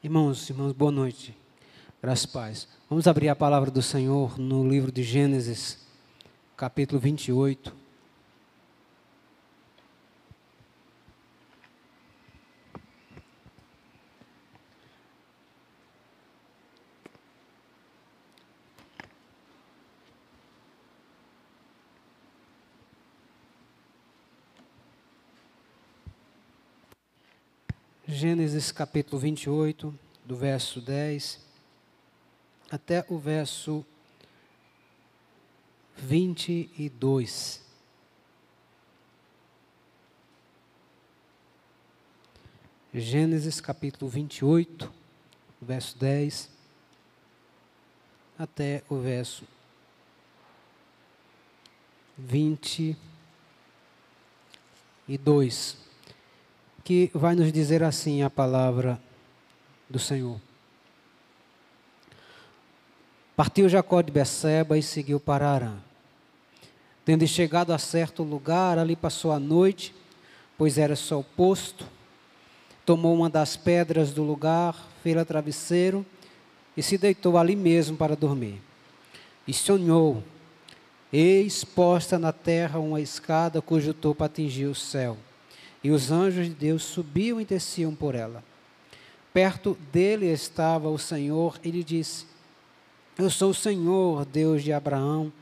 Irmãos, irmãos, boa noite. Graças a paz. Vamos abrir a palavra do Senhor no livro de Gênesis, capítulo 28. Gênesis capítulo 28, do verso 10 até o verso 22. Gênesis capítulo 28, verso 10 até o verso 22 que vai nos dizer assim a palavra do Senhor. Partiu Jacó de Beceba e seguiu para Arã. Tendo chegado a certo lugar, ali passou a noite, pois era sol posto. Tomou uma das pedras do lugar, fez-a travesseiro e se deitou ali mesmo para dormir. E sonhou, eis posta na terra uma escada cujo topo atingia o céu e os anjos de Deus subiam e desciam por ela. Perto dele estava o Senhor e lhe disse: Eu sou o Senhor, Deus de Abraão,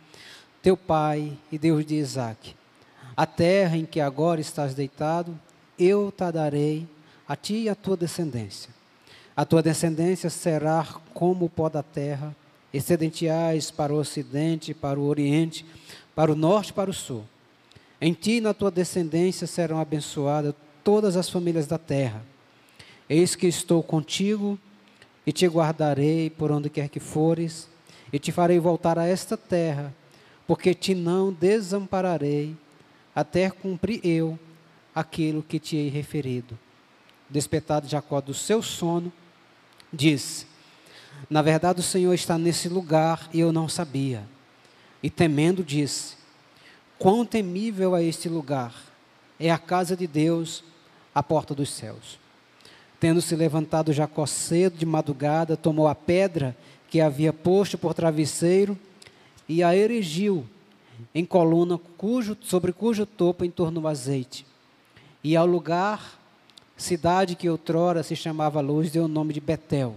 teu pai e Deus de Isaque. A terra em que agora estás deitado, eu te darei a ti e a tua descendência. A tua descendência será como o pó da terra, excedenteais para o ocidente, para o oriente, para o norte para o sul. Em ti e na tua descendência serão abençoadas todas as famílias da terra. Eis que estou contigo e te guardarei por onde quer que fores, e te farei voltar a esta terra, porque te não desampararei, até cumprir eu aquilo que te hei referido. Despetado Jacó do seu sono, disse: Na verdade, o Senhor está nesse lugar e eu não sabia. E temendo, disse: Quão temível é este lugar! É a casa de Deus, a porta dos céus. Tendo se levantado Jacó cedo de madrugada, tomou a pedra que havia posto por travesseiro e a erigiu em coluna cujo, sobre cujo topo entornou azeite. E ao lugar, cidade que outrora se chamava Luz, deu o nome de Betel.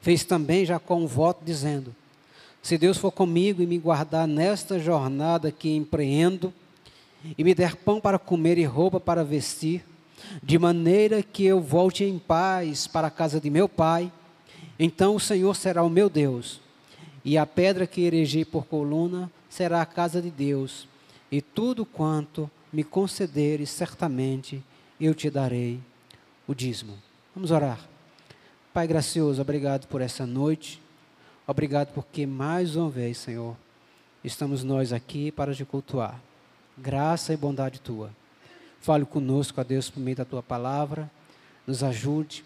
Fez também Jacó um voto dizendo: se Deus for comigo e me guardar nesta jornada que empreendo, e me der pão para comer e roupa para vestir, de maneira que eu volte em paz para a casa de meu pai, então o Senhor será o meu Deus, e a pedra que erigi por coluna será a casa de Deus, e tudo quanto me concederes, certamente eu te darei o dízimo. Vamos orar. Pai gracioso, obrigado por essa noite. Obrigado porque mais uma vez, Senhor, estamos nós aqui para te cultuar. Graça e bondade tua. Fale conosco, ó Deus, por meio da tua palavra. Nos ajude,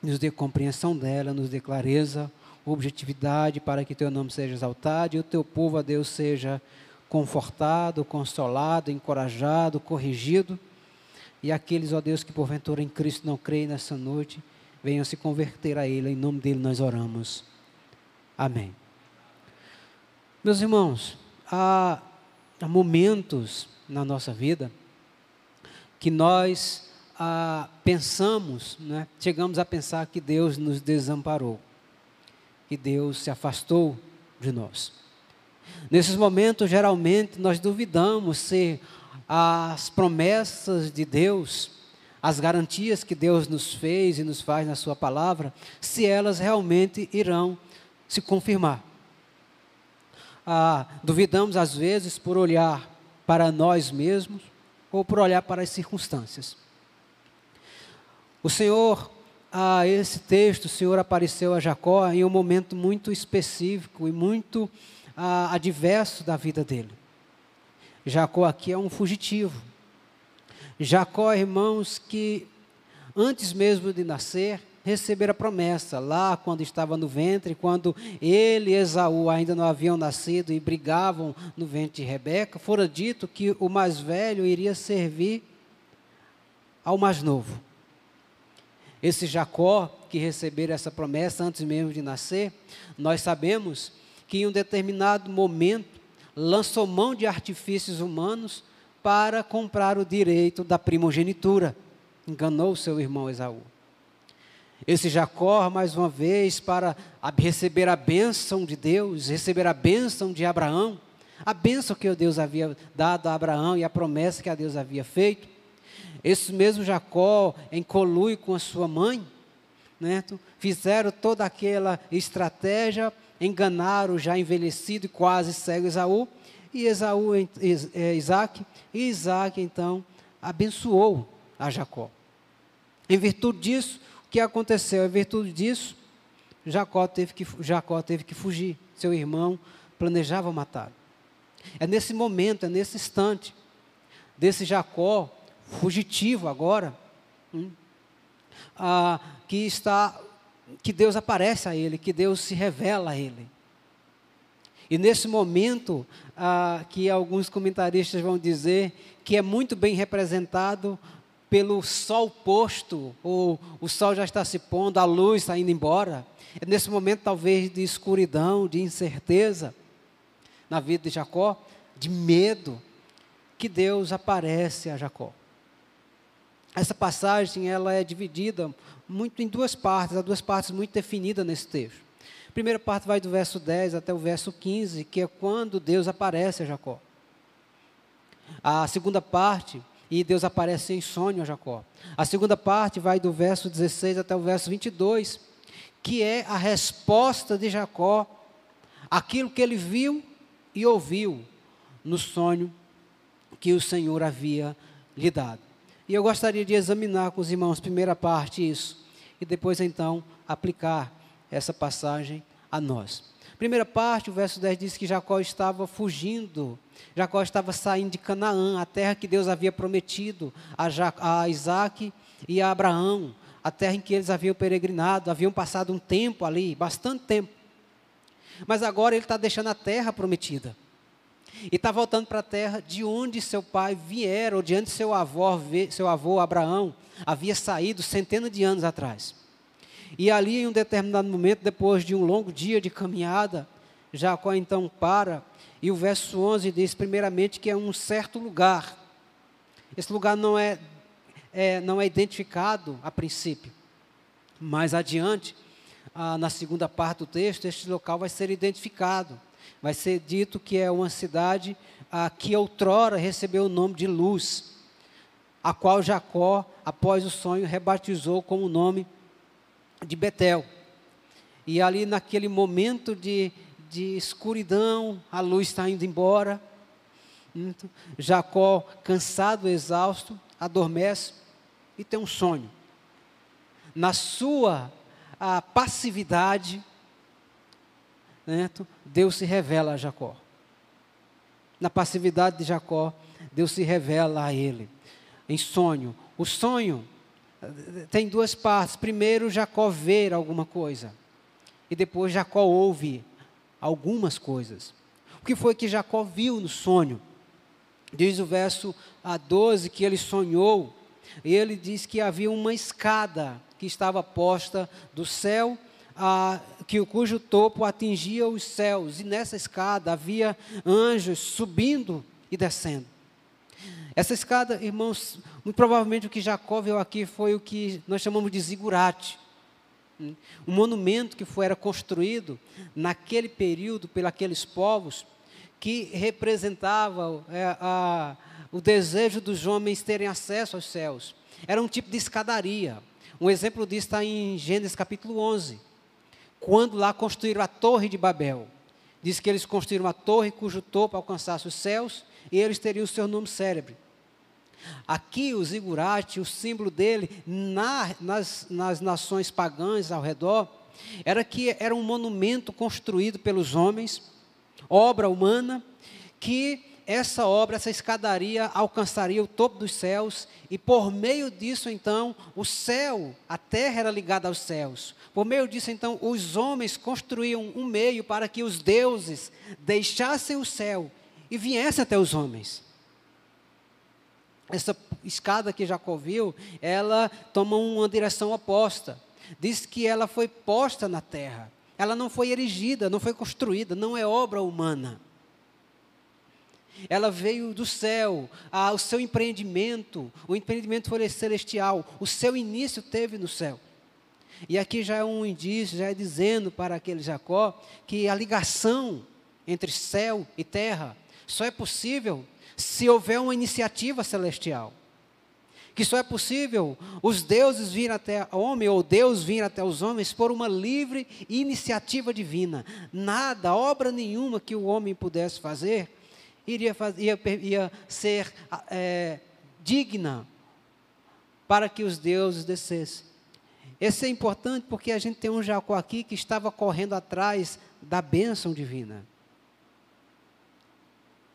nos dê compreensão dela, nos dê clareza, objetividade para que teu nome seja exaltado e o teu povo, ó Deus, seja confortado, consolado, encorajado, corrigido. E aqueles, ó Deus, que porventura em Cristo não creem nessa noite, venham se converter a Ele. Em nome dele nós oramos. Amém. Meus irmãos, há, momentos na nossa vida que nós ah, pensamos, né, chegamos a pensar que Deus nos desamparou, que Deus se afastou de nós. Nesses momentos, geralmente, nós duvidamos se as promessas de Deus, as garantias que Deus nos fez e nos faz na Sua palavra, se elas realmente irão se confirmar. Ah, duvidamos às vezes por olhar para nós mesmos ou por olhar para as circunstâncias. O Senhor, a ah, esse texto, o Senhor apareceu a Jacó em um momento muito específico e muito ah, adverso da vida dele. Jacó aqui é um fugitivo. Jacó, irmãos, que antes mesmo de nascer, receber a promessa. Lá, quando estava no ventre, quando ele e Esaú ainda não haviam nascido e brigavam no ventre de Rebeca, fora dito que o mais velho iria servir ao mais novo. Esse Jacó que receberam essa promessa antes mesmo de nascer, nós sabemos que em um determinado momento lançou mão de artifícios humanos para comprar o direito da primogenitura. Enganou seu irmão Esaú. Esse Jacó, mais uma vez, para receber a bênção de Deus, receber a bênção de Abraão, a bênção que Deus havia dado a Abraão e a promessa que a Deus havia feito. Esse mesmo Jacó, em colui com a sua mãe, né, fizeram toda aquela estratégia, enganaram o já envelhecido e quase cego Esaú, e Esaú, é, Isaac, e Isaac então abençoou a Jacó. Em virtude disso, que aconteceu? Em virtude disso, Jacó teve que, Jacó teve que fugir. Seu irmão planejava matá-lo. É nesse momento, é nesse instante, desse Jacó fugitivo agora, hum, ah, que está, que Deus aparece a ele, que Deus se revela a ele. E nesse momento, ah, que alguns comentaristas vão dizer que é muito bem representado pelo sol posto, ou o sol já está se pondo, a luz está indo embora. É nesse momento, talvez, de escuridão, de incerteza na vida de Jacó, de medo, que Deus aparece a Jacó. Essa passagem ela é dividida muito em duas partes, há duas partes muito definidas nesse texto. A primeira parte vai do verso 10 até o verso 15, que é quando Deus aparece a Jacó. A segunda parte e Deus aparece em sonho a Jacó. A segunda parte vai do verso 16 até o verso 22, que é a resposta de Jacó aquilo que ele viu e ouviu no sonho que o Senhor havia lhe dado. E eu gostaria de examinar com os irmãos, primeira parte, isso, e depois então aplicar essa passagem a nós. Primeira parte, o verso 10 diz que Jacó estava fugindo, Jacó estava saindo de Canaã, a terra que Deus havia prometido a, ja a Isaac e a Abraão, a terra em que eles haviam peregrinado, haviam passado um tempo ali, bastante tempo. Mas agora ele está deixando a terra prometida. E está voltando para a terra de onde seu pai viera, ou de onde seu avô, seu avô Abraão havia saído centenas de anos atrás. E ali, em um determinado momento, depois de um longo dia de caminhada, Jacó então para, e o verso 11 diz, primeiramente, que é um certo lugar. Esse lugar não é, é não é identificado a princípio. Mais adiante, ah, na segunda parte do texto, este local vai ser identificado. Vai ser dito que é uma cidade ah, que outrora recebeu o nome de Luz, a qual Jacó, após o sonho, rebatizou com o nome de Betel. E ali naquele momento de, de escuridão, a luz está indo embora. Então, Jacó, cansado, exausto, adormece e tem um sonho. Na sua passividade, né, Deus se revela a Jacó. Na passividade de Jacó, Deus se revela a ele. Em sonho. O sonho tem duas partes. Primeiro, Jacó vê alguma coisa. E depois Jacó ouve algumas coisas. O que foi que Jacó viu no sonho? Diz o verso a 12 que ele sonhou. E ele diz que havia uma escada que estava posta do céu, a, que, cujo topo atingia os céus. E nessa escada havia anjos subindo e descendo. Essa escada, irmãos, muito provavelmente o que Jacó viu aqui foi o que nós chamamos de zigurate. Um monumento que foi, era construído naquele período pelos povos que representava é, a, o desejo dos homens terem acesso aos céus. Era um tipo de escadaria. Um exemplo disso está em Gênesis capítulo 11, quando lá construíram a Torre de Babel. Diz que eles construíram uma torre cujo topo alcançasse os céus e eles teriam o seu nome célebre. Aqui o zigurate, o símbolo dele na, nas, nas nações pagãs ao redor, era que era um monumento construído pelos homens, obra humana, que essa obra, essa escadaria alcançaria o topo dos céus e por meio disso então o céu, a terra era ligada aos céus. Por meio disso então os homens construíam um meio para que os deuses deixassem o céu e viessem até os homens. essa escada que Jacó viu, ela toma uma direção oposta. Diz que ela foi posta na terra. Ela não foi erigida, não foi construída, não é obra humana. Ela veio do céu, ah, o seu empreendimento, o empreendimento foi celestial, o seu início teve no céu. E aqui já é um indício, já é dizendo para aquele Jacó que a ligação entre céu e terra só é possível se houver uma iniciativa celestial. Que só é possível os deuses vir até o homem, ou Deus vir até os homens, por uma livre iniciativa divina. Nada, obra nenhuma que o homem pudesse fazer, iria, ia, ia ser é, digna para que os deuses descessem. Esse é importante porque a gente tem um Jacó aqui que estava correndo atrás da bênção divina,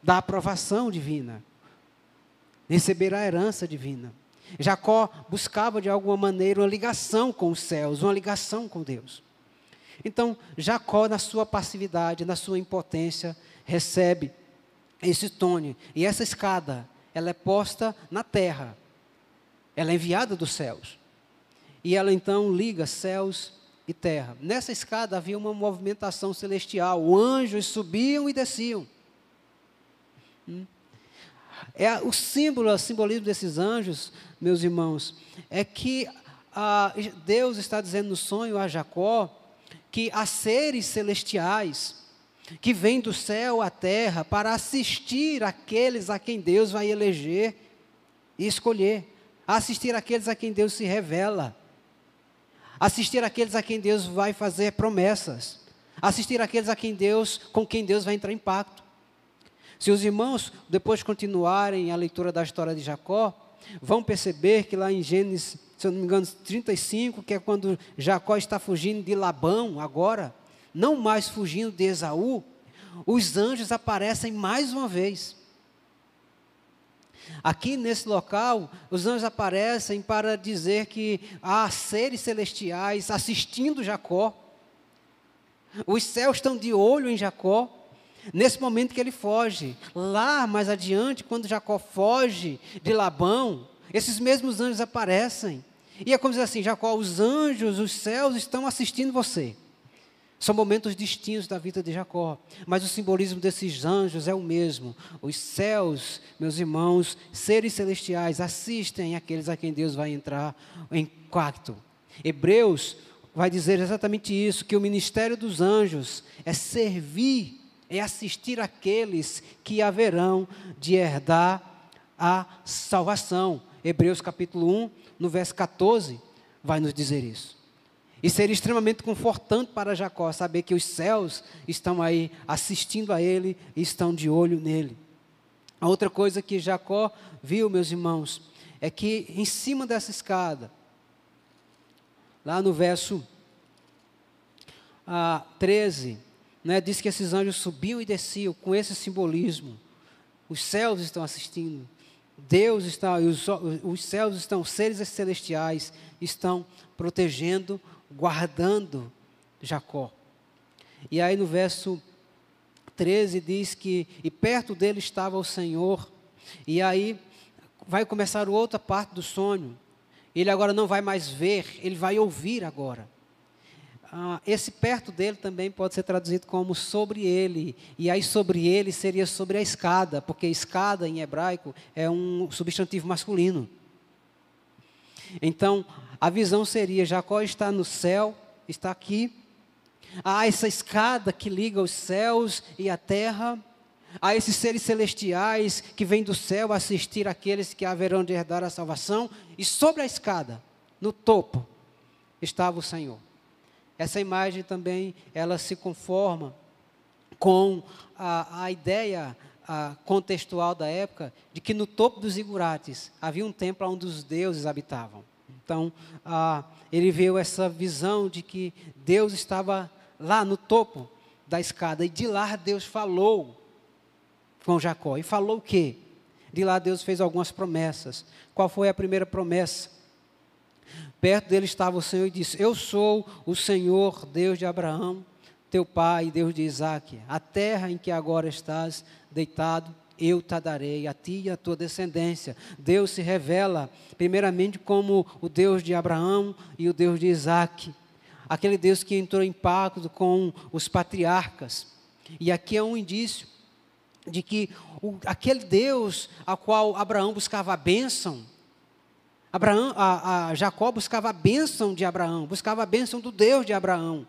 da aprovação divina, receber a herança divina. Jacó buscava de alguma maneira uma ligação com os céus, uma ligação com Deus. Então, Jacó, na sua passividade, na sua impotência, recebe esse tônio. E essa escada, ela é posta na terra. Ela é enviada dos céus. E ela então liga céus e terra. Nessa escada havia uma movimentação celestial. Anjos subiam e desciam. É o símbolo, o simbolismo desses anjos, meus irmãos, é que ah, Deus está dizendo no sonho a Jacó que há seres celestiais que vêm do céu à terra para assistir aqueles a quem Deus vai eleger e escolher, assistir aqueles a quem Deus se revela, assistir aqueles a quem Deus vai fazer promessas, assistir aqueles a quem Deus, com quem Deus vai entrar em pacto. Se os irmãos depois continuarem a leitura da história de Jacó, vão perceber que lá em Gênesis, se eu não me engano, 35, que é quando Jacó está fugindo de Labão agora, não mais fugindo de Esaú, os anjos aparecem mais uma vez. Aqui nesse local, os anjos aparecem para dizer que há seres celestiais assistindo Jacó. Os céus estão de olho em Jacó. Nesse momento que ele foge, lá mais adiante, quando Jacó foge de Labão, esses mesmos anjos aparecem. E é como dizer assim: Jacó, os anjos, os céus estão assistindo você. São momentos distintos da vida de Jacó, mas o simbolismo desses anjos é o mesmo. Os céus, meus irmãos, seres celestiais, assistem aqueles a quem Deus vai entrar em pacto. Hebreus vai dizer exatamente isso: que o ministério dos anjos é servir, é assistir aqueles que haverão de herdar a salvação. Hebreus capítulo 1, no verso 14, vai nos dizer isso. E seria extremamente confortante para Jacó saber que os céus estão aí assistindo a ele e estão de olho nele. A outra coisa que Jacó viu, meus irmãos, é que em cima dessa escada, lá no verso ah, 13, né, diz que esses anjos subiam e desciam com esse simbolismo. Os céus estão assistindo. Deus está, os, os céus estão, seres celestiais estão protegendo guardando Jacó. E aí no verso 13 diz que, e perto dele estava o Senhor, e aí vai começar outra parte do sonho. Ele agora não vai mais ver, ele vai ouvir agora. Ah, esse perto dele também pode ser traduzido como sobre ele, e aí sobre ele seria sobre a escada, porque escada em hebraico é um substantivo masculino. Então, a visão seria: Jacó está no céu, está aqui. Há essa escada que liga os céus e a terra. Há esses seres celestiais que vêm do céu assistir aqueles que haverão de herdar a salvação. E sobre a escada, no topo, estava o Senhor. Essa imagem também, ela se conforma com a, a ideia a, contextual da época de que no topo dos igurates havia um templo onde os deuses habitavam. Então, ele viu essa visão de que Deus estava lá no topo da escada e de lá Deus falou com Jacó. E falou o quê? De lá Deus fez algumas promessas. Qual foi a primeira promessa? Perto dele estava o Senhor e disse: Eu sou o Senhor, Deus de Abraão, teu pai, Deus de Isaac. A terra em que agora estás deitado eu te darei, a ti e a tua descendência. Deus se revela, primeiramente, como o Deus de Abraão e o Deus de Isaac. Aquele Deus que entrou em pacto com os patriarcas. E aqui é um indício de que o, aquele Deus a qual Abraão buscava a bênção, Abraão, a, a Jacó buscava a bênção de Abraão, buscava a bênção do Deus de Abraão.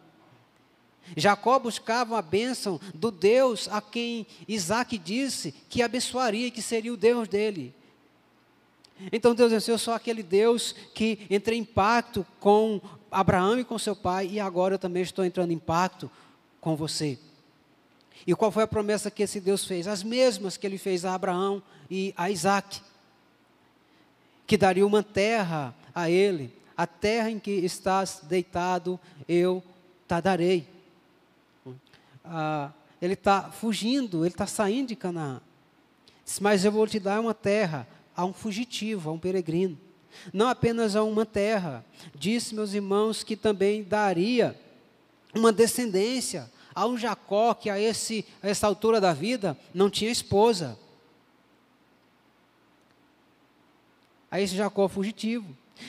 Jacó buscava a bênção do Deus a quem Isaac disse que abençoaria, que seria o Deus dele. Então Deus disse: Eu sou aquele Deus que entrei em pacto com Abraão e com seu pai, e agora eu também estou entrando em pacto com você. E qual foi a promessa que esse Deus fez? As mesmas que ele fez a Abraão e a Isaac. Que daria uma terra a ele, a terra em que estás deitado, eu te darei. Ah, ele está fugindo, ele está saindo de Canaã. Mas eu vou te dar uma terra a um fugitivo, a um peregrino. Não apenas a uma terra. Disse, meus irmãos, que também daria uma descendência a um Jacó que a, esse, a essa altura da vida não tinha esposa. A esse Jacó fugitivo.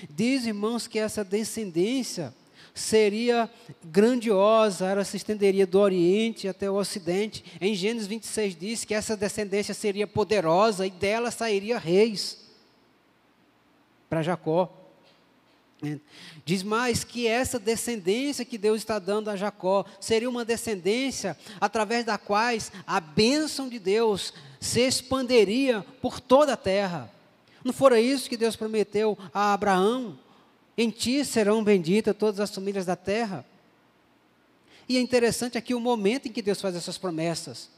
Diz, irmãos, que essa descendência seria grandiosa, ela se estenderia do Oriente até o Ocidente. Em Gênesis 26 diz que essa descendência seria poderosa e dela sairia reis para Jacó. É. Diz mais que essa descendência que Deus está dando a Jacó seria uma descendência através da quais a bênção de Deus se expanderia por toda a terra. Não fora isso que Deus prometeu a Abraão? Em ti serão benditas todas as famílias da terra. E é interessante aqui o momento em que Deus faz essas promessas.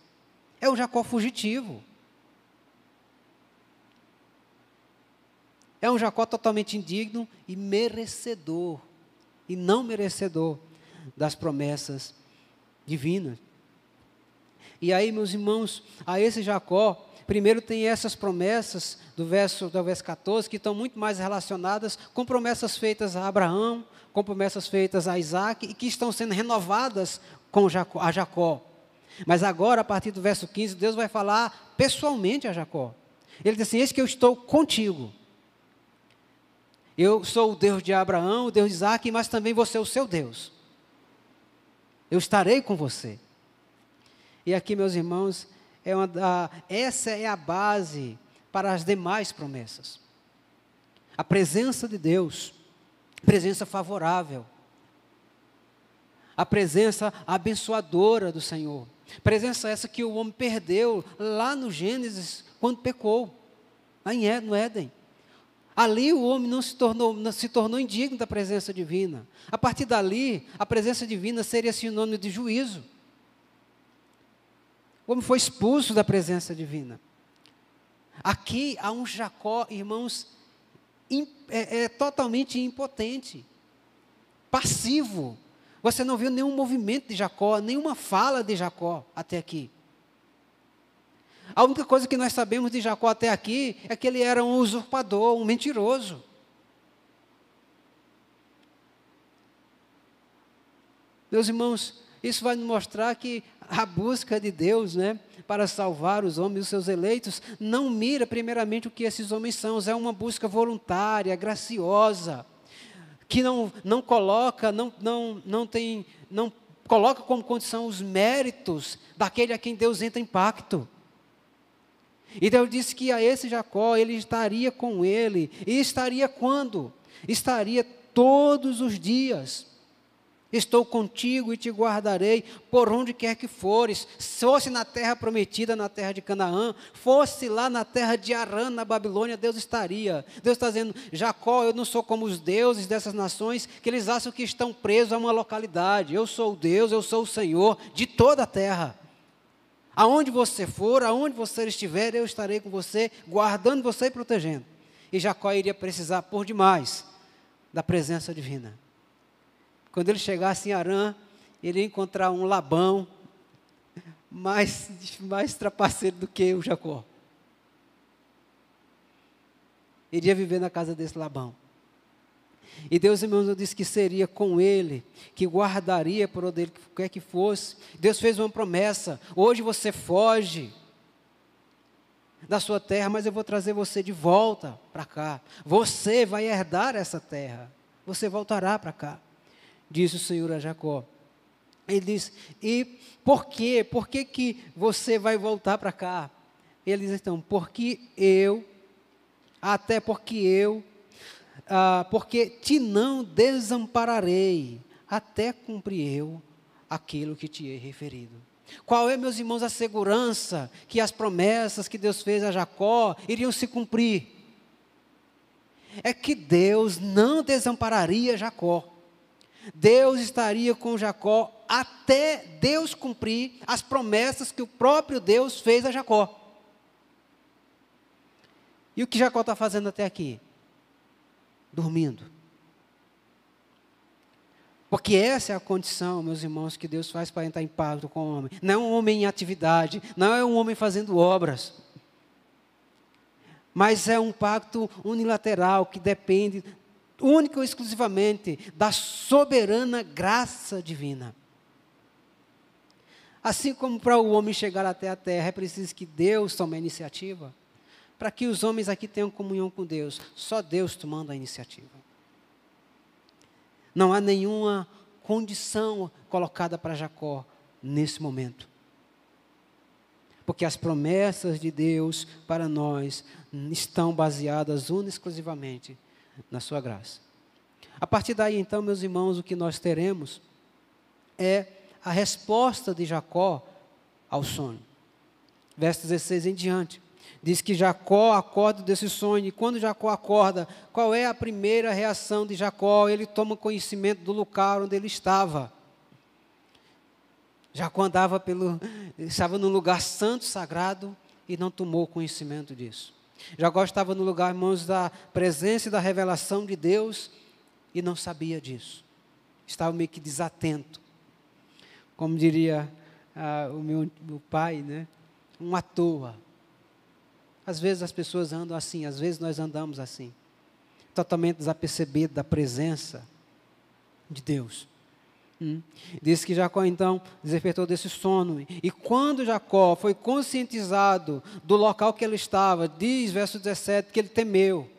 É o Jacó fugitivo. É um Jacó totalmente indigno e merecedor, e não merecedor das promessas divinas. E aí, meus irmãos, a esse Jacó, primeiro tem essas promessas do verso, do verso 14, que estão muito mais relacionadas com promessas feitas a Abraão, com promessas feitas a Isaac, e que estão sendo renovadas com Jacó, a Jacó. Mas agora, a partir do verso 15, Deus vai falar pessoalmente a Jacó. Ele diz assim: Eis que eu estou contigo. Eu sou o Deus de Abraão, o Deus de Isaac, mas também você é o seu Deus. Eu estarei com você. E aqui, meus irmãos, é uma, essa é a base para as demais promessas. A presença de Deus, presença favorável, a presença abençoadora do Senhor. Presença essa que o homem perdeu lá no Gênesis, quando pecou, no Éden. Ali o homem não se tornou, não se tornou indigno da presença divina. A partir dali, a presença divina seria sinônimo de juízo. O homem foi expulso da presença divina. Aqui há um Jacó, irmãos, é, é totalmente impotente, passivo. Você não viu nenhum movimento de Jacó, nenhuma fala de Jacó até aqui. A única coisa que nós sabemos de Jacó até aqui é que ele era um usurpador, um mentiroso. Meus irmãos, isso vai nos mostrar que a busca de Deus, né, para salvar os homens, os seus eleitos, não mira primeiramente o que esses homens são, é uma busca voluntária, graciosa, que não, não coloca, não, não, não tem, não coloca como condição os méritos daquele a quem Deus entra em pacto. E Deus disse que a esse Jacó ele estaria com ele. E estaria quando? Estaria todos os dias. Estou contigo e te guardarei por onde quer que fores. Fosse na terra prometida, na terra de Canaã, fosse lá na terra de Arã, na Babilônia, Deus estaria. Deus está dizendo: Jacó, eu não sou como os deuses dessas nações que eles acham que estão presos a uma localidade. Eu sou o Deus, eu sou o Senhor de toda a terra. Aonde você for, aonde você estiver, eu estarei com você, guardando você e protegendo. E Jacó iria precisar por demais da presença divina. Quando ele chegasse em Arã, ele ia encontrar um Labão mais, mais trapaceiro do que o Jacó. Iria viver na casa desse Labão. E Deus, irmãos, disse que seria com ele, que guardaria por onde ele quer que fosse. Deus fez uma promessa: hoje você foge. da sua terra, mas eu vou trazer você de volta para cá. Você vai herdar essa terra. Você voltará para cá, disse o Senhor a Jacó. Ele diz: E por quê? Por que, que você vai voltar para cá? Ele diz então: Porque eu, até porque eu, ah, porque te não desampararei, até cumprir eu aquilo que te he referido. Qual é, meus irmãos, a segurança que as promessas que Deus fez a Jacó iriam se cumprir? É que Deus não desampararia Jacó. Deus estaria com Jacó até Deus cumprir as promessas que o próprio Deus fez a Jacó. E o que Jacó está fazendo até aqui? Dormindo. Porque essa é a condição, meus irmãos, que Deus faz para entrar em pacto com o homem. Não é um homem em atividade, não é um homem fazendo obras. Mas é um pacto unilateral que depende única e exclusivamente da soberana graça divina. Assim como para o homem chegar até a terra é preciso que Deus tome a iniciativa, para que os homens aqui tenham comunhão com Deus, só Deus tomando a iniciativa. Não há nenhuma condição colocada para Jacó nesse momento. Porque as promessas de Deus para nós estão baseadas única exclusivamente na sua graça. A partir daí, então, meus irmãos, o que nós teremos é a resposta de Jacó ao sonho. Verso 16 em diante. Diz que Jacó acorda desse sonho, e quando Jacó acorda, qual é a primeira reação de Jacó? Ele toma conhecimento do lugar onde ele estava. Jacó andava pelo, estava num lugar santo, sagrado, e não tomou conhecimento disso. Jacó estava no lugar, irmãos, da presença e da revelação de Deus, e não sabia disso. Estava meio que desatento. Como diria ah, o meu, meu pai, né? Um à toa às vezes as pessoas andam assim, às vezes nós andamos assim, totalmente desapercebido da presença de Deus. Hum. Diz que Jacó então despertou desse sono. E quando Jacó foi conscientizado do local que ele estava, diz verso 17 que ele temeu.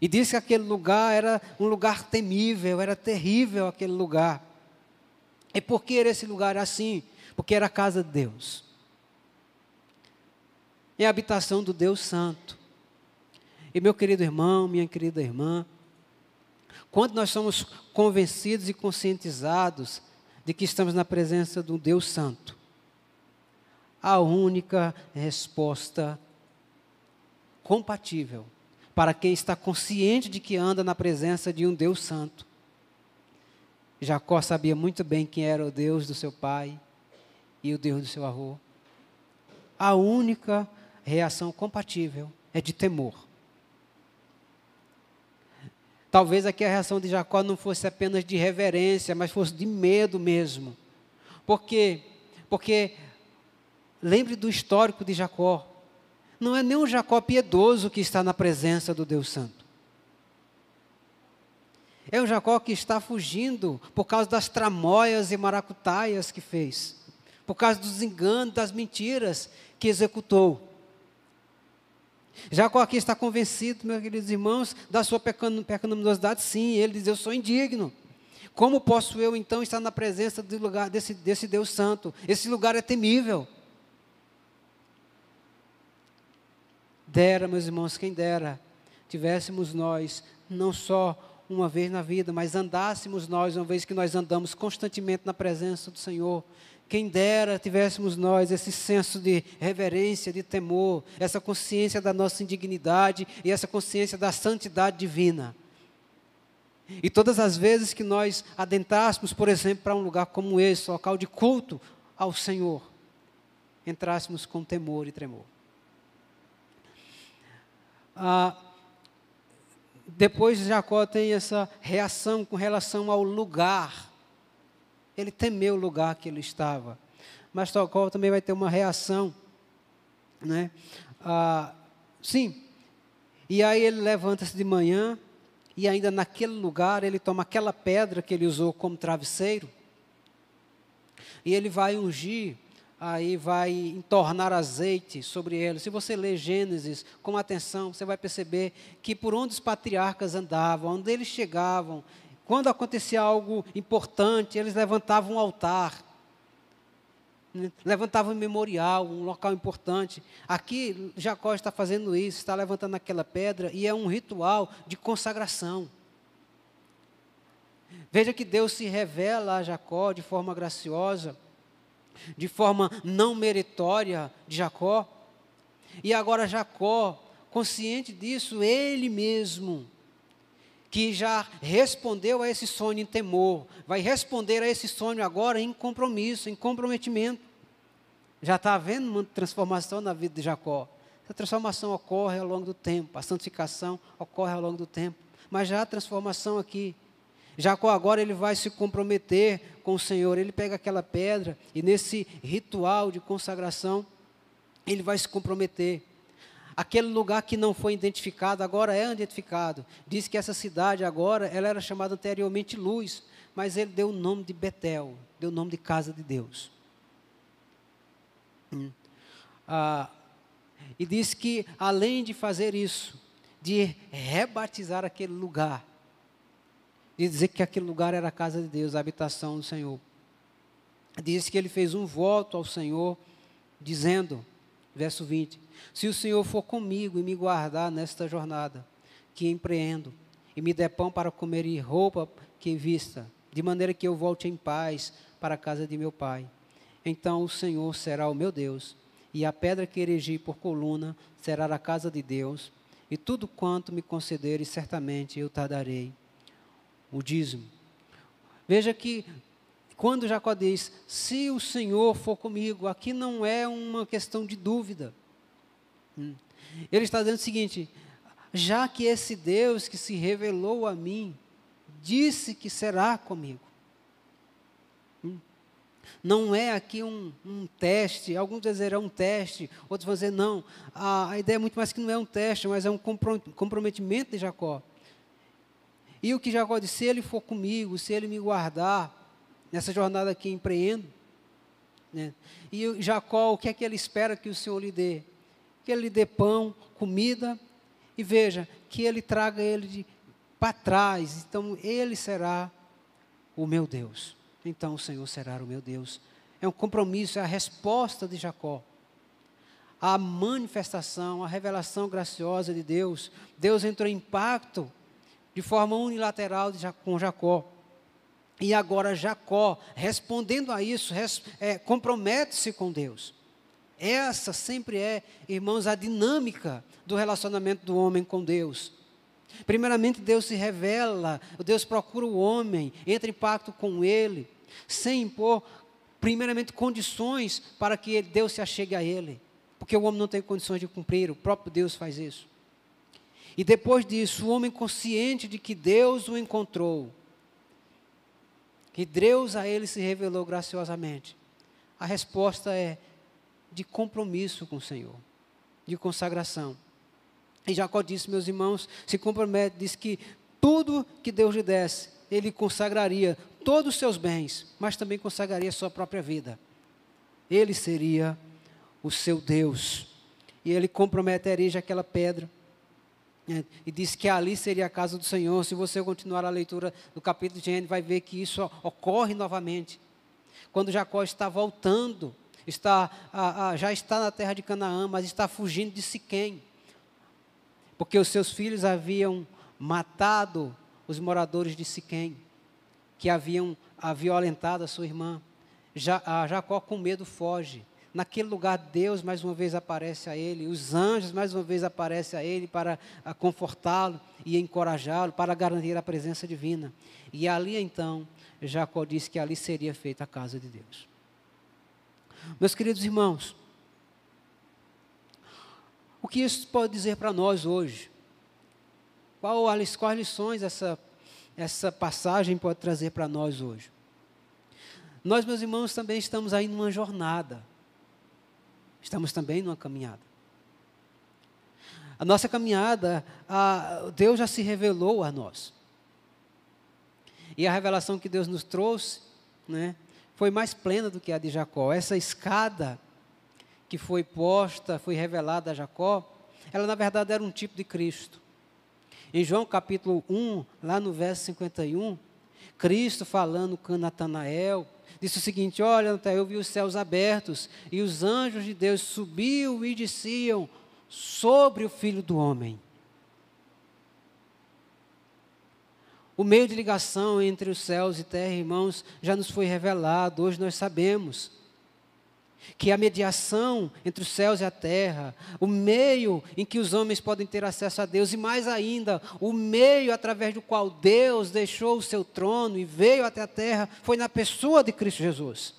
E diz que aquele lugar era um lugar temível, era terrível aquele lugar. E por que era esse lugar assim? Porque era a casa de Deus é a habitação do Deus Santo. E meu querido irmão, minha querida irmã, quando nós somos convencidos e conscientizados de que estamos na presença do Deus Santo, a única resposta compatível para quem está consciente de que anda na presença de um Deus Santo. Jacó sabia muito bem quem era o Deus do seu pai e o Deus do seu avô. A única reação compatível é de temor. Talvez aqui a reação de Jacó não fosse apenas de reverência, mas fosse de medo mesmo. Por quê? Porque lembre do histórico de Jacó. Não é nem um Jacó piedoso que está na presença do Deus Santo. É o Jacó que está fugindo por causa das tramóias e maracutaias que fez, por causa dos enganos, das mentiras que executou. Jacó aqui está convencido, meus queridos irmãos, da sua pecaminosidade, sim. Ele diz: Eu sou indigno. Como posso eu então estar na presença lugar desse, desse Deus Santo? Esse lugar é temível. Dera, meus irmãos, quem dera, tivéssemos nós, não só uma vez na vida, mas andássemos nós, uma vez que nós andamos constantemente na presença do Senhor, quem dera tivéssemos nós esse senso de reverência, de temor, essa consciência da nossa indignidade e essa consciência da santidade divina. E todas as vezes que nós adentrássemos, por exemplo, para um lugar como esse, local de culto ao Senhor, entrássemos com temor e tremor. Ah, depois Jacó tem essa reação com relação ao lugar ele temeu o lugar que ele estava. Mas Jacó também vai ter uma reação. Né? Ah, sim. E aí ele levanta-se de manhã e ainda naquele lugar ele toma aquela pedra que ele usou como travesseiro e ele vai ungir aí vai entornar azeite sobre eles. Se você ler Gênesis com atenção, você vai perceber que por onde os patriarcas andavam, onde eles chegavam, quando acontecia algo importante, eles levantavam um altar, né? levantavam um memorial, um local importante. Aqui Jacó está fazendo isso, está levantando aquela pedra e é um ritual de consagração. Veja que Deus se revela a Jacó de forma graciosa de forma não meritória de Jacó. E agora Jacó, consciente disso, ele mesmo, que já respondeu a esse sonho em temor, vai responder a esse sonho agora em compromisso, em comprometimento. Já está havendo uma transformação na vida de Jacó. Essa transformação ocorre ao longo do tempo, a santificação ocorre ao longo do tempo. Mas já há transformação aqui. Jacó agora ele vai se comprometer com o Senhor. Ele pega aquela pedra e nesse ritual de consagração, ele vai se comprometer. Aquele lugar que não foi identificado, agora é identificado. Diz que essa cidade agora, ela era chamada anteriormente Luz, mas ele deu o nome de Betel, deu o nome de Casa de Deus. Hum. Ah, e diz que, além de fazer isso, de rebatizar aquele lugar, de dizer que aquele lugar era a casa de Deus, a habitação do Senhor. Diz que ele fez um voto ao Senhor, dizendo, verso 20: Se o Senhor for comigo e me guardar nesta jornada que empreendo, e me der pão para comer e roupa que vista, de maneira que eu volte em paz para a casa de meu pai, então o Senhor será o meu Deus, e a pedra que erigi por coluna será a casa de Deus, e tudo quanto me concederes, certamente eu tardarei o dízimo. Veja que quando Jacó diz, se o Senhor for comigo, aqui não é uma questão de dúvida. Hum. Ele está dizendo o seguinte: já que esse Deus que se revelou a mim, disse que será comigo. Hum. Não é aqui um, um, teste, alguns dizerão um teste, outros vão dizer não. A, a ideia é muito mais que não é um teste, mas é um comprometimento de Jacó. E o que Jacó disse, se ele for comigo, se ele me guardar nessa jornada que empreendo, né? e Jacó, o que é que ele espera que o Senhor lhe dê? Que ele lhe dê pão, comida, e veja, que ele traga ele para trás, então ele será o meu Deus. Então o Senhor será o meu Deus. É um compromisso, é a resposta de Jacó. A manifestação, a revelação graciosa de Deus. Deus entrou em pacto de forma unilateral com Jacó. E agora Jacó, respondendo a isso, é, compromete-se com Deus. Essa sempre é, irmãos, a dinâmica do relacionamento do homem com Deus. Primeiramente, Deus se revela, Deus procura o homem, entra em pacto com ele, sem impor, primeiramente, condições para que Deus se achegue a ele. Porque o homem não tem condições de cumprir, o próprio Deus faz isso. E depois disso, o homem consciente de que Deus o encontrou, que Deus a ele se revelou graciosamente, a resposta é de compromisso com o Senhor, de consagração. E Jacó disse, meus irmãos, se compromete, diz que tudo que Deus lhe desse, ele consagraria todos os seus bens, mas também consagraria sua própria vida. Ele seria o seu Deus. E ele comprometeria aquela pedra e disse que ali seria a casa do Senhor. Se você continuar a leitura do capítulo de Gênesis, vai ver que isso ocorre novamente. Quando Jacó está voltando, está, já está na terra de Canaã, mas está fugindo de Siquém. Porque os seus filhos haviam matado os moradores de Siquém, que haviam violentado a sua irmã. Jacó, com medo, foge. Naquele lugar, Deus mais uma vez aparece a ele, os anjos mais uma vez aparecem a ele para confortá-lo e encorajá-lo, para garantir a presença divina. E ali então, Jacó disse que ali seria feita a casa de Deus. Meus queridos irmãos, o que isso pode dizer para nós hoje? Quais lições essa, essa passagem pode trazer para nós hoje? Nós, meus irmãos, também estamos aí numa jornada. Estamos também numa caminhada. A nossa caminhada, a, Deus já se revelou a nós. E a revelação que Deus nos trouxe, né, foi mais plena do que a de Jacó. Essa escada que foi posta, foi revelada a Jacó, ela na verdade era um tipo de Cristo. Em João capítulo 1, lá no verso 51, Cristo falando com Natanael, disse o seguinte: Olha, eu vi os céus abertos e os anjos de Deus subiam e desciam sobre o filho do homem. O meio de ligação entre os céus e terra, irmãos, já nos foi revelado. Hoje nós sabemos que a mediação entre os céus e a terra, o meio em que os homens podem ter acesso a Deus, e mais ainda, o meio através do qual Deus deixou o seu trono e veio até a terra, foi na pessoa de Cristo Jesus.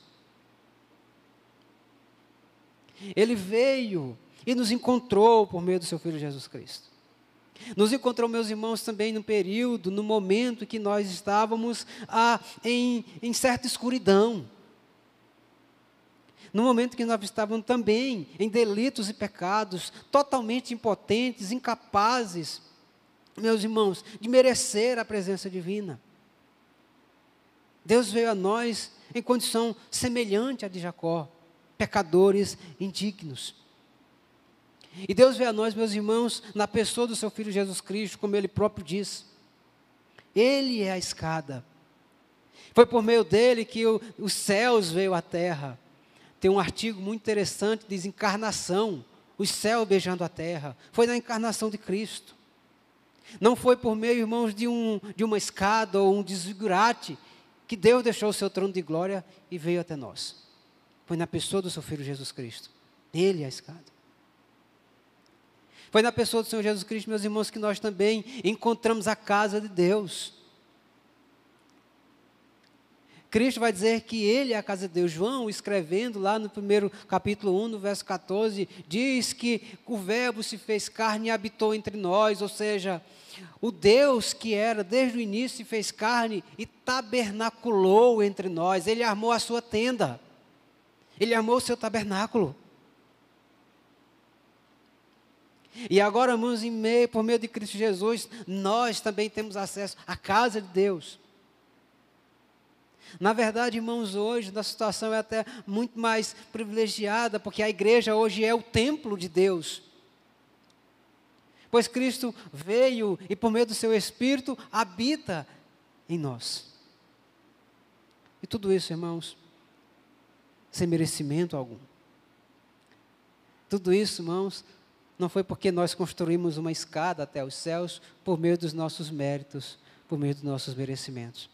Ele veio e nos encontrou por meio do seu Filho Jesus Cristo. Nos encontrou, meus irmãos, também no período, no momento que nós estávamos ah, em, em certa escuridão. No momento que nós estávamos também em delitos e pecados, totalmente impotentes, incapazes, meus irmãos, de merecer a presença divina. Deus veio a nós em condição semelhante à de Jacó, pecadores indignos. E Deus veio a nós, meus irmãos, na pessoa do seu Filho Jesus Cristo, como ele próprio diz. Ele é a escada. Foi por meio dele que o, os céus veio à terra. Tem um artigo muito interessante, diz encarnação, os céus beijando a terra. Foi na encarnação de Cristo. Não foi por meio, irmãos, de, um, de uma escada ou um desfigurate que Deus deixou o seu trono de glória e veio até nós. Foi na pessoa do seu Filho Jesus Cristo. Ele é a escada. Foi na pessoa do Senhor Jesus Cristo, meus irmãos, que nós também encontramos a casa de Deus. Cristo vai dizer que Ele é a casa de Deus. João, escrevendo lá no primeiro capítulo 1, no verso 14, diz que o Verbo se fez carne e habitou entre nós, ou seja, o Deus que era desde o início se fez carne e tabernaculou entre nós. Ele armou a sua tenda, Ele armou o seu tabernáculo. E agora, irmãos, em meio, por meio de Cristo Jesus, nós também temos acesso à casa de Deus. Na verdade, irmãos, hoje a situação é até muito mais privilegiada, porque a igreja hoje é o templo de Deus. Pois Cristo veio e, por meio do seu Espírito, habita em nós. E tudo isso, irmãos, sem merecimento algum. Tudo isso, irmãos, não foi porque nós construímos uma escada até os céus por meio dos nossos méritos, por meio dos nossos merecimentos.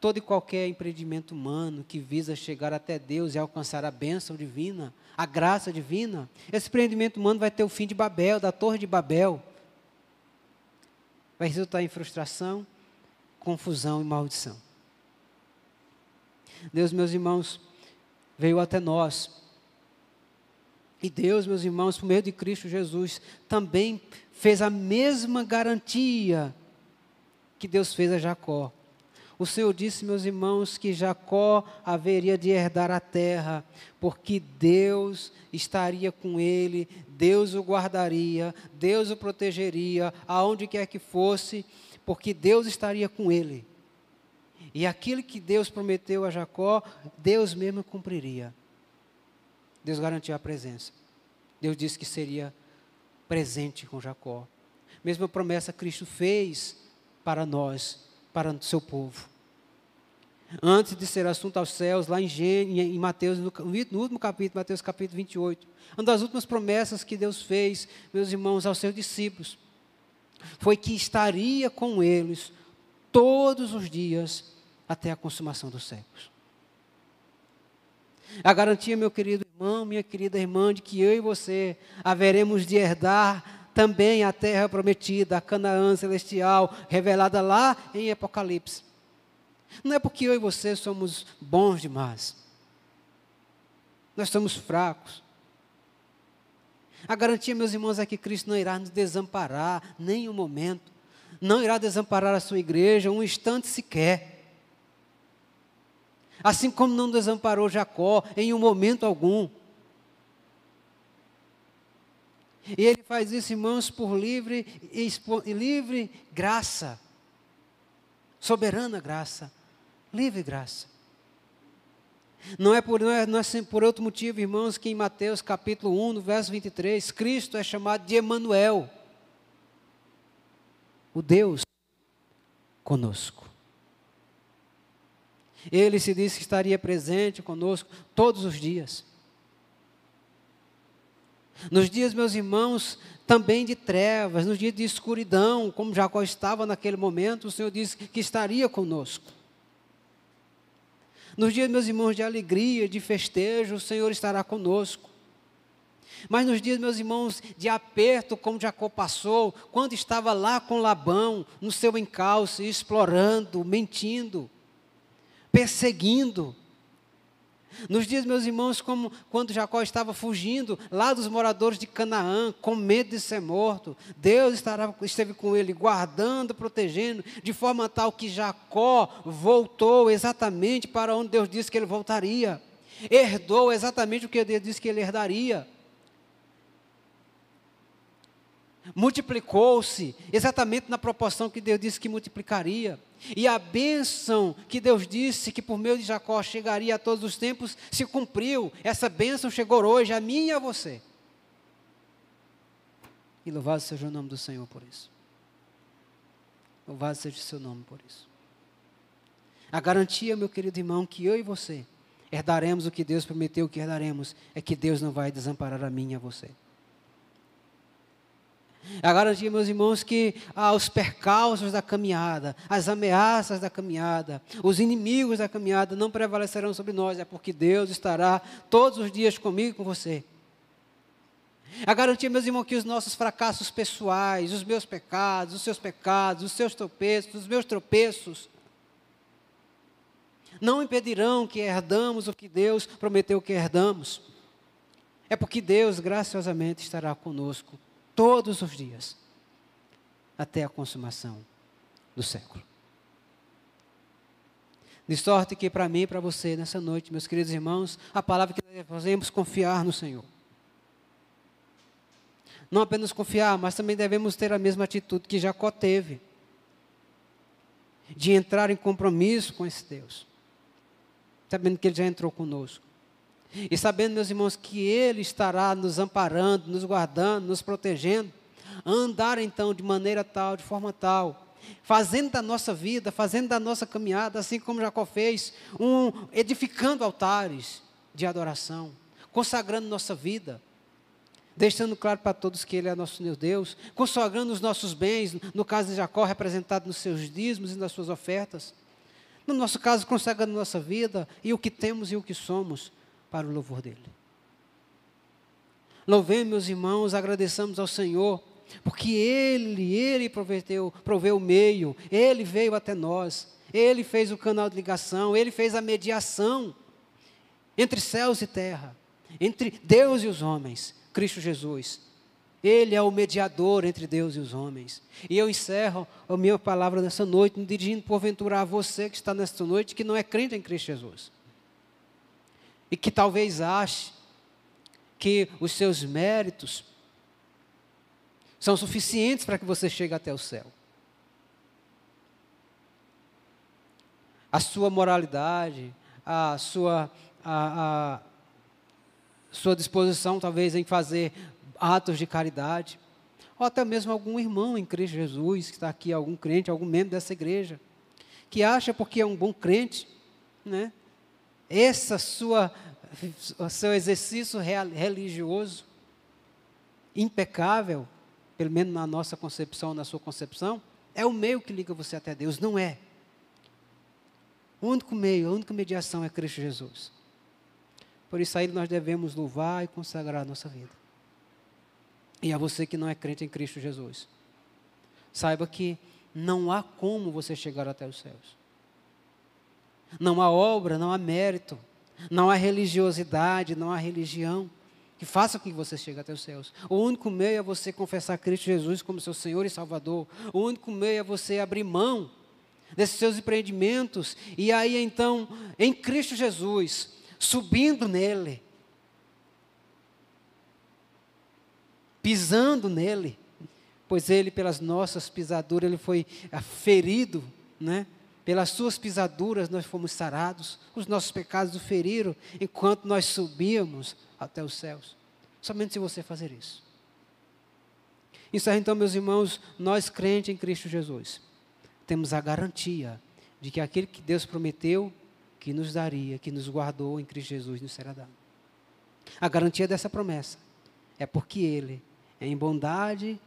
Todo e qualquer empreendimento humano que visa chegar até Deus e alcançar a bênção divina, a graça divina, esse empreendimento humano vai ter o fim de Babel, da Torre de Babel. Vai resultar em frustração, confusão e maldição. Deus, meus irmãos, veio até nós e Deus, meus irmãos, por meio de Cristo Jesus, também fez a mesma garantia que Deus fez a Jacó. O Senhor disse, meus irmãos, que Jacó haveria de herdar a terra, porque Deus estaria com ele, Deus o guardaria, Deus o protegeria, aonde quer que fosse, porque Deus estaria com ele. E aquilo que Deus prometeu a Jacó, Deus mesmo cumpriria. Deus garantiu a presença. Deus disse que seria presente com Jacó. Mesma promessa Cristo fez para nós, para o seu povo. Antes de ser assunto aos céus, lá em, Gênesis, em Mateus, no, no último capítulo, Mateus capítulo 28, uma das últimas promessas que Deus fez, meus irmãos, aos seus discípulos, foi que estaria com eles todos os dias até a consumação dos séculos. A garantia, meu querido irmão, minha querida irmã, de que eu e você haveremos de herdar também a terra prometida, a Canaã celestial, revelada lá em Apocalipse. Não é porque eu e você somos bons demais. Nós somos fracos. A garantia, meus irmãos, é que Cristo não irá nos desamparar nem um momento. Não irá desamparar a sua igreja um instante sequer. Assim como não desamparou Jacó em um momento algum. E ele faz isso, irmãos, por livre, livre graça. Soberana graça. Livre graça. Não é, por, não, é, não é por outro motivo, irmãos, que em Mateus capítulo 1, no verso 23, Cristo é chamado de Emanuel, o Deus conosco. Ele se disse que estaria presente conosco todos os dias. Nos dias, meus irmãos, também de trevas, nos dias de escuridão, como Jacó estava naquele momento, o Senhor disse que estaria conosco. Nos dias, meus irmãos, de alegria, de festejo, o Senhor estará conosco. Mas nos dias, meus irmãos, de aperto, como Jacó passou, quando estava lá com Labão, no seu encalço, explorando, mentindo, perseguindo, nos dias, meus irmãos, como quando Jacó estava fugindo lá dos moradores de Canaã, com medo de ser morto, Deus estará, esteve com ele, guardando, protegendo, de forma tal que Jacó voltou exatamente para onde Deus disse que ele voltaria. Herdou exatamente o que Deus disse que ele herdaria. Multiplicou-se exatamente na proporção que Deus disse que multiplicaria. E a bênção que Deus disse que por meio de Jacó chegaria a todos os tempos se cumpriu. Essa bênção chegou hoje a mim e a você. E louvado seja o nome do Senhor por isso. Louvado seja o seu nome por isso. A garantia, meu querido irmão, que eu e você herdaremos o que Deus prometeu que herdaremos, é que Deus não vai desamparar a mim e a você. É a garantia, meus irmãos, que ah, os percalços da caminhada, as ameaças da caminhada, os inimigos da caminhada não prevalecerão sobre nós, é porque Deus estará todos os dias comigo e com você. A garantia, meus irmãos, que os nossos fracassos pessoais, os meus pecados, os seus pecados, os seus tropeços, os meus tropeços, não impedirão que herdamos o que Deus prometeu que herdamos. É porque Deus graciosamente estará conosco todos os dias, até a consumação do século. De sorte que para mim e para você, nessa noite, meus queridos irmãos, a palavra que nós devemos confiar no Senhor. Não apenas confiar, mas também devemos ter a mesma atitude que Jacó teve, de entrar em compromisso com esse Deus, sabendo que Ele já entrou conosco. E sabendo, meus irmãos, que Ele estará nos amparando, nos guardando, nos protegendo, andar então de maneira tal, de forma tal, fazendo da nossa vida, fazendo da nossa caminhada, assim como Jacó fez, um, edificando altares de adoração, consagrando nossa vida, deixando claro para todos que Ele é nosso Deus, consagrando os nossos bens, no caso de Jacó, representado nos seus dízimos e nas suas ofertas. No nosso caso, consagrando nossa vida e o que temos e o que somos para o louvor dele. Louvemos, meus irmãos, agradeçamos ao Senhor, porque Ele, Ele prometeu, proveu o meio, Ele veio até nós, Ele fez o canal de ligação, Ele fez a mediação entre céus e terra, entre Deus e os homens, Cristo Jesus. Ele é o mediador entre Deus e os homens. E eu encerro a minha palavra nessa noite, me dirigindo porventura a você que está nesta noite, que não é crente em Cristo Jesus e que talvez ache que os seus méritos são suficientes para que você chegue até o céu. A sua moralidade, a sua, a, a sua disposição, talvez, em fazer atos de caridade, ou até mesmo algum irmão em Cristo Jesus, que está aqui, algum crente, algum membro dessa igreja, que acha porque é um bom crente, né? Essa sua, seu exercício religioso impecável, pelo menos na nossa concepção, na sua concepção, é o meio que liga você até Deus, não é. O único meio, a única mediação é Cristo Jesus. Por isso aí nós devemos louvar e consagrar a nossa vida. E a você que não é crente em Cristo Jesus, saiba que não há como você chegar até os céus. Não há obra, não há mérito, não há religiosidade, não há religião que faça com que você chegue até os céus. O único meio é você confessar Cristo Jesus como seu Senhor e Salvador. O único meio é você abrir mão desses seus empreendimentos e aí então, em Cristo Jesus, subindo nele, pisando nele, pois ele pelas nossas pisaduras ele foi ferido, né? Pelas suas pisaduras nós fomos sarados, os nossos pecados o feriram enquanto nós subíamos até os céus. Somente se você fazer isso. Isso então, meus irmãos, nós crentes em Cristo Jesus, temos a garantia de que aquele que Deus prometeu que nos daria, que nos guardou em Cristo Jesus, nos será dado. A garantia dessa promessa é porque Ele, em bondade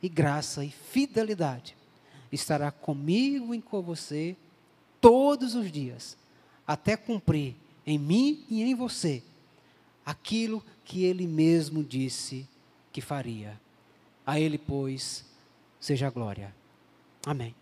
e graça e fidelidade, estará comigo e com você todos os dias, até cumprir em mim e em você aquilo que ele mesmo disse que faria. A ele, pois, seja a glória. Amém.